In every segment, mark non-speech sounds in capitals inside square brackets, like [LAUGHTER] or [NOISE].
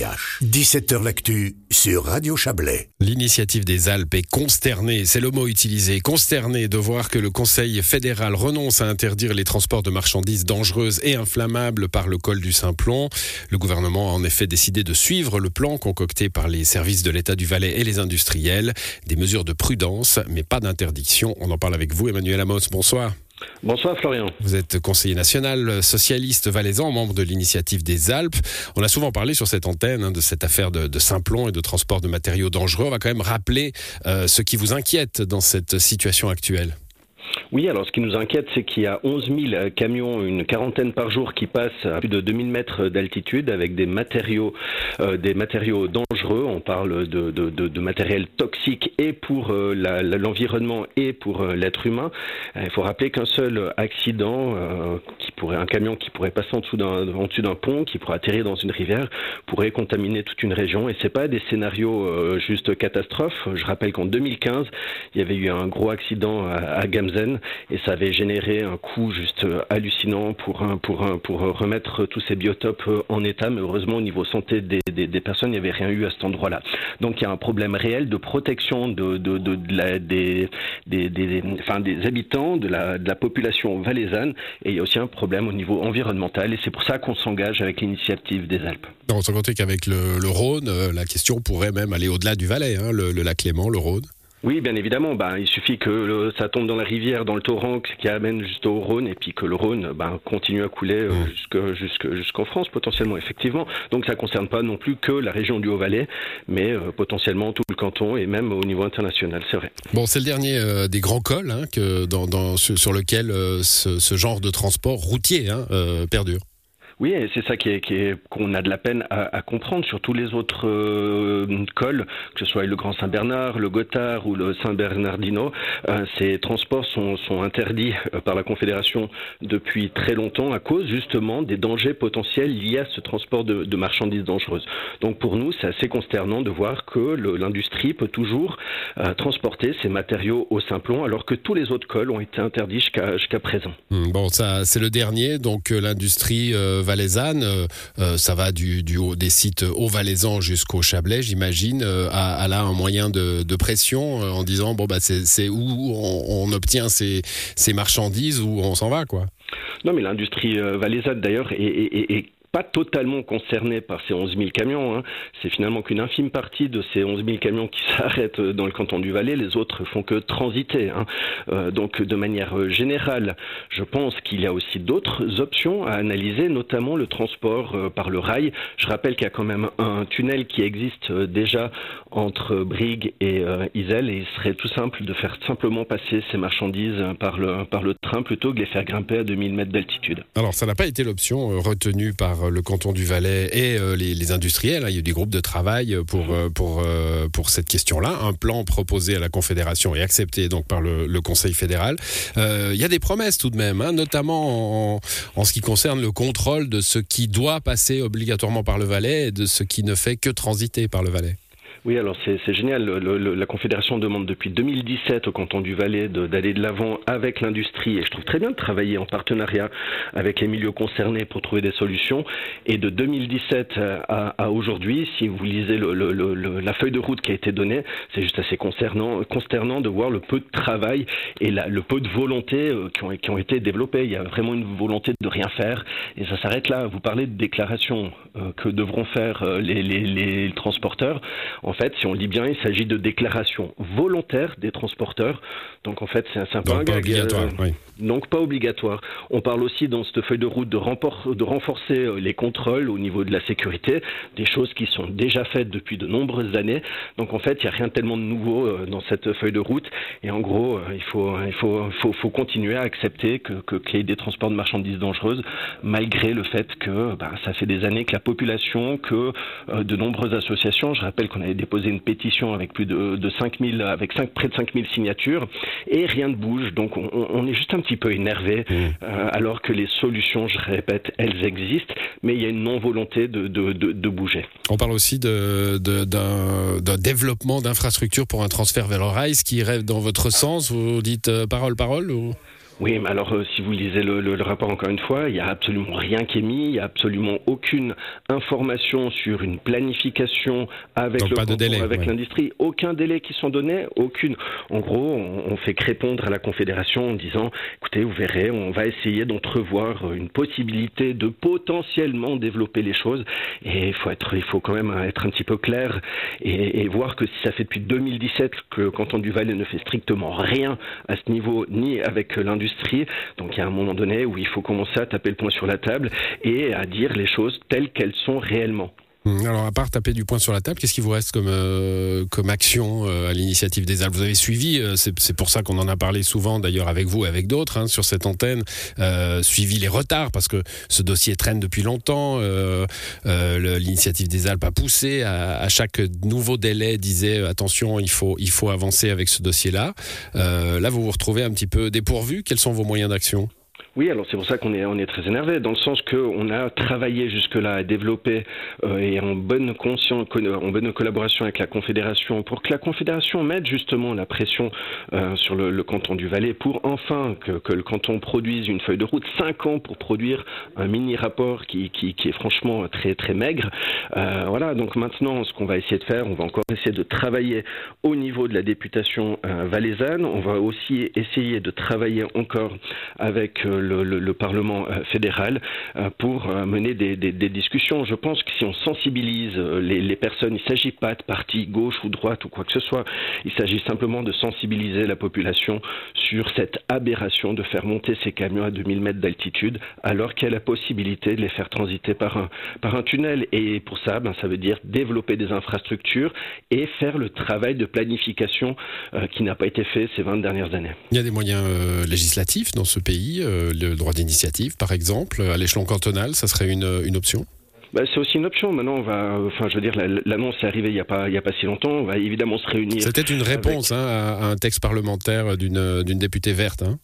17h L'actu sur Radio Chablais. L'initiative des Alpes est consternée, c'est le mot utilisé, consternée de voir que le Conseil fédéral renonce à interdire les transports de marchandises dangereuses et inflammables par le col du Simplon. Le gouvernement a en effet décidé de suivre le plan concocté par les services de l'État du Valais et les industriels. Des mesures de prudence, mais pas d'interdiction. On en parle avec vous, Emmanuel Amos. Bonsoir. Bonsoir Florian. Vous êtes conseiller national socialiste valaisan, membre de l'initiative des Alpes. On a souvent parlé sur cette antenne hein, de cette affaire de, de Simplon et de transport de matériaux dangereux. On va quand même rappeler euh, ce qui vous inquiète dans cette situation actuelle. Oui, alors ce qui nous inquiète, c'est qu'il y a 11 000 camions, une quarantaine par jour, qui passent à plus de 2000 mètres d'altitude avec des matériaux, euh, des matériaux dangereux. On parle de, de, matériel toxique et pour euh, l'environnement et pour euh, l'être humain. Euh, il faut rappeler qu'un seul accident, euh, qui pourrait, un camion qui pourrait passer en dessous d'un, pont, qui pourrait atterrir dans une rivière, pourrait contaminer toute une région. Et c'est pas des scénarios euh, juste catastrophes. Je rappelle qu'en 2015, il y avait eu un gros accident à, à Et ça avait généré un coût juste euh, hallucinant pour, remettre tous ces biotopes euh, en état, mais heureusement au niveau santé des, personnes, il n'y avait rien eu à cet endroit-là. Donc il y a un problème réel de protection des, habitants, de la, population valaisanne, et il y a aussi un problème au niveau environnemental, et c'est pour ça qu'on s'engage avec l'initiative des Alpes. Non, sans compter qu'avec le, Rhône, euh, la question pourrait même aller au-delà du Valais, hein, le, le lac Léman, le Rhône. Oui, bien évidemment. Ben, il suffit que le, ça tombe dans la rivière, dans le torrent qui amène juste au Rhône, et puis que le Rhône ben, continue à couler euh, jusque- jusque- jusqu'en France potentiellement, effectivement. Donc ça ne concerne pas non plus que la région du Haut-Valais, mais euh, potentiellement tout le canton et même au niveau international, c'est vrai. Bon, c'est le dernier euh, des grands cols hein, que dans, dans- sur, lequel ce, ce genre de transport routier hein, perdure. Oui, et c'est ça qui est, qu'on a de la peine à, comprendre sur tous les autres euh, cols, que ce soit le Grand Saint-Bernard, le Gothard ou le Saint-Bernardino. Euh, ces transports sont, interdits euh, par la Confédération depuis très longtemps à cause justement des dangers potentiels liés à ce transport de, marchandises dangereuses. Donc pour nous, c'est assez consternant de voir que l'industrie peut toujours transporter ces matériaux au Simplon alors que tous les autres cols ont été interdits jusqu'à jusqu'à présent. Hum, Bon, ça, c'est le dernier. Donc, l'industrie euh, valaisanne, euh, euh, ça va du, haut des sites haut valaisans jusqu'au Chablais, j'imagine, euh, a, a là un moyen de, de pression en disant bon bah c'est, où on, obtient ces, ces marchandises où on s'en va quoi. Non, mais l'industrie valaisanne, d'ailleurs, est pas totalement concernée par ces 11 000 camions. hein. C'est finalement qu'une infime partie de ces 11 000 camions qui [LAUGHS] s'arrêtent dans le canton du Valais. Les autres font que transiter. hein. Euh, donc, de manière euh, générale, je pense qu'il y a aussi d'autres options à analyser, notamment le transport euh, par le rail. Je rappelle qu'il y a quand même un tunnel qui existe déjà entre Brigue et euh, Iselle et il serait tout simple de faire simplement passer ces marchandises par le, train plutôt que de les faire grimper à 2000 mètres d'altitude. Alors, ça n'a pas été l'option euh, retenue par euh, le canton du Valais et euh, les, industriels. hein. Il y a eu des groupes de travail pour, pour, pour cette question-là. Un plan proposé à la Confédération et accepté donc par le, Conseil fédéral. Il y a des promesses tout de même, hein, notamment en, en ce qui concerne le contrôle de ce qui doit passer obligatoirement par le Valais et de ce qui ne fait que transiter par le Valais. Oui, alors c'est génial. Le- le- la Confédération demande depuis 2017 au canton du Valais d'aller de l'avant avec l'industrie et je trouve très bien de travailler en partenariat avec les milieux concernés pour trouver des solutions. Et de 2017 à, à aujourd'hui, si vous lisez le- la feuille de route qui a été donnée, c'est juste assez concernant, consternant de voir le peu de travail et le peu de volonté euh, qui, ont, qui ont été développées. Il y a vraiment une volonté de rien faire et ça s'arrête là. Vous parlez de déclarations euh, que devront faire euh, les, les- les transporteurs. Fait, si on lit bien, il s'agit de déclarations volontaires des transporteurs. Donc en fait, c'est un, peu un Donc pas obligatoire. euh, oui. donc pas obligatoire. On parle aussi dans cette feuille de route de, de renforcer euh, les contrôles au niveau de la sécurité, des choses qui sont déjà faites depuis de nombreuses années. Donc en fait, il n'y a rien tellement de nouveau euh, dans cette feuille de route. Et en gros, euh, il faut, il faut, faut, faut continuer à accepter que, qu'il y ait des transports de marchandises dangereuses, malgré le fait que bah, ça fait des années que la population, que euh, de nombreuses associations, je rappelle qu'on avait déposé une pétition avec plus de, de 5000, avec 5, près de 5000 signatures, et rien ne bouge. Donc on, on est juste un petit peu énervé, Mmh. euh, alors que les solutions, je répète, elles existent, mais il y a une non-volonté de, de, de, de bouger. On parle aussi d'un développement d'infrastructures pour un transfert vers le rail, ce qui irait dans votre sens. Vous dites euh, parole, parole ou... Oui, mais alors euh, si vous lisez le, rapport encore une fois, il n'y a absolument rien qui est mis, il n'y a absolument aucune information sur une planification avec le canton, avec l'industrie, aucun délai qui sont donnés, aucune. En gros, on, fait que répondre à la Confédération en disant, écoutez, vous verrez, on va essayer d'entrevoir une possibilité de potentiellement développer les choses, et il faut être, il faut quand même être un petit peu clair et, et voir que si ça fait depuis 2017 que le canton du Valais ne fait strictement rien à ce niveau, ni avec l'industrie donc il y a un moment donné où il faut commencer à taper le poing sur la table et à dire les choses telles qu'elles sont réellement. Hum, alors, à part taper du poing sur la table, qu'est-ce qui vous reste comme, euh, action euh, à l'initiative des Alpes? Vous avez suivi, euh, c'est pour ça qu'on en a parlé souvent, d'ailleurs avec vous, avec d'autres, hein, sur cette antenne, suivi les retards, parce que ce dossier traîne depuis longtemps. L'initiative des Alpes a poussé, à, à, chaque nouveau délai disait attention, il faut, il faut avancer avec ce dossier-là. là, vous vous retrouvez un petit peu dépourvu. Quels sont vos moyens d'action? Oui, alors c'est pour ça qu'on est, on est très énervé, dans le sens qu'on a travaillé jusque-là à développer euh, et en bonne conscience, en bonne collaboration avec la Confédération, pour que la Confédération mette justement la pression euh, sur le, canton du Valais, pour enfin que, le canton produise une feuille de route, cinq ans pour produire un mini rapport qui, qui, est franchement très très maigre. Euh, voilà, donc maintenant, ce qu'on va essayer de faire, on va encore essayer de travailler au niveau de la députation euh, valaisanne. On va aussi essayer de travailler encore avec le, Parlement euh, fédéral euh, pour euh, mener des, discussions. Je pense que si on sensibilise les, personnes, il ne s'agit pas de parti gauche ou droite ou quoi que ce soit, il s'agit simplement de sensibiliser la population sur cette aberration de faire monter ces camions à 2000 mètres d'altitude alors qu'il y a la possibilité de les faire transiter par un, par un tunnel. Et pour ça, ben, ça veut dire développer des infrastructures et faire le travail de planification qui n'a pas été fait ces 20 dernières années. Il y a des moyens législatifs dans ce pays le droit d'initiative, par exemple, à l'échelon cantonal, ça serait une, une option? Bah, c'est aussi une option. Maintenant, on va, enfin, je veux dire, l'annonce est arrivée il n'y a pas, il y a pas si longtemps. On va évidemment se réunir. C'était une réponse hein, à, un texte parlementaire d'une députée verte. Hein.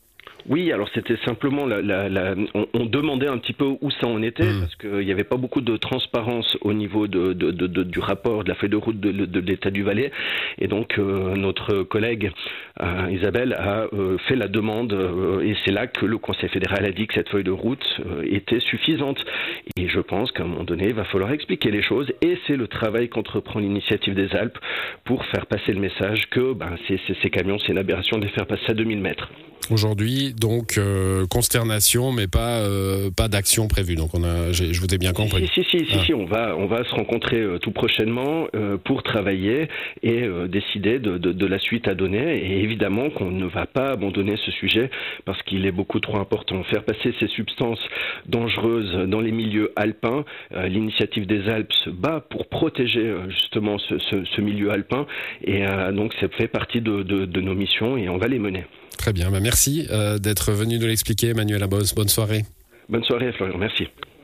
Oui, alors c'était simplement, la, la, la, on, demandait un petit peu où ça en était, hmm. parce qu'il n'y avait pas beaucoup de transparence au niveau de, de, de, du rapport, de la feuille de route de, l'État du Valais. Et donc euh, notre collègue euh, Isabelle a euh, fait la demande, et c'est là que le Conseil fédéral a dit que cette feuille de route était suffisante. Et je pense qu'à un moment donné, il va falloir expliquer les choses, et c'est le travail qu'entreprend l'initiative des Alpes pour faire passer le message que ben, ces, ces camions, c'est une aberration de les faire passer à 2000 mètres. Aujourd'hui, donc euh, consternation, mais pas euh, pas d'action prévue. Donc on a, je vous ai bien compris. Si si si, si, ah. on va on va se rencontrer euh, tout prochainement pour travailler et décider de, de, de, la suite à donner. Et évidemment qu'on ne va pas abandonner ce sujet parce qu'il est beaucoup trop important. Faire passer ces substances dangereuses dans les milieux alpins. L'initiative des Alpes se bat pour protéger justement ce, ce, ce milieu alpin et donc ça fait partie de, de nos missions et on va les mener. Très bien, bah, merci euh, d'être venu nous l'expliquer, Emmanuel Abos. Bonne soirée. Bonne soirée, Florian. Merci.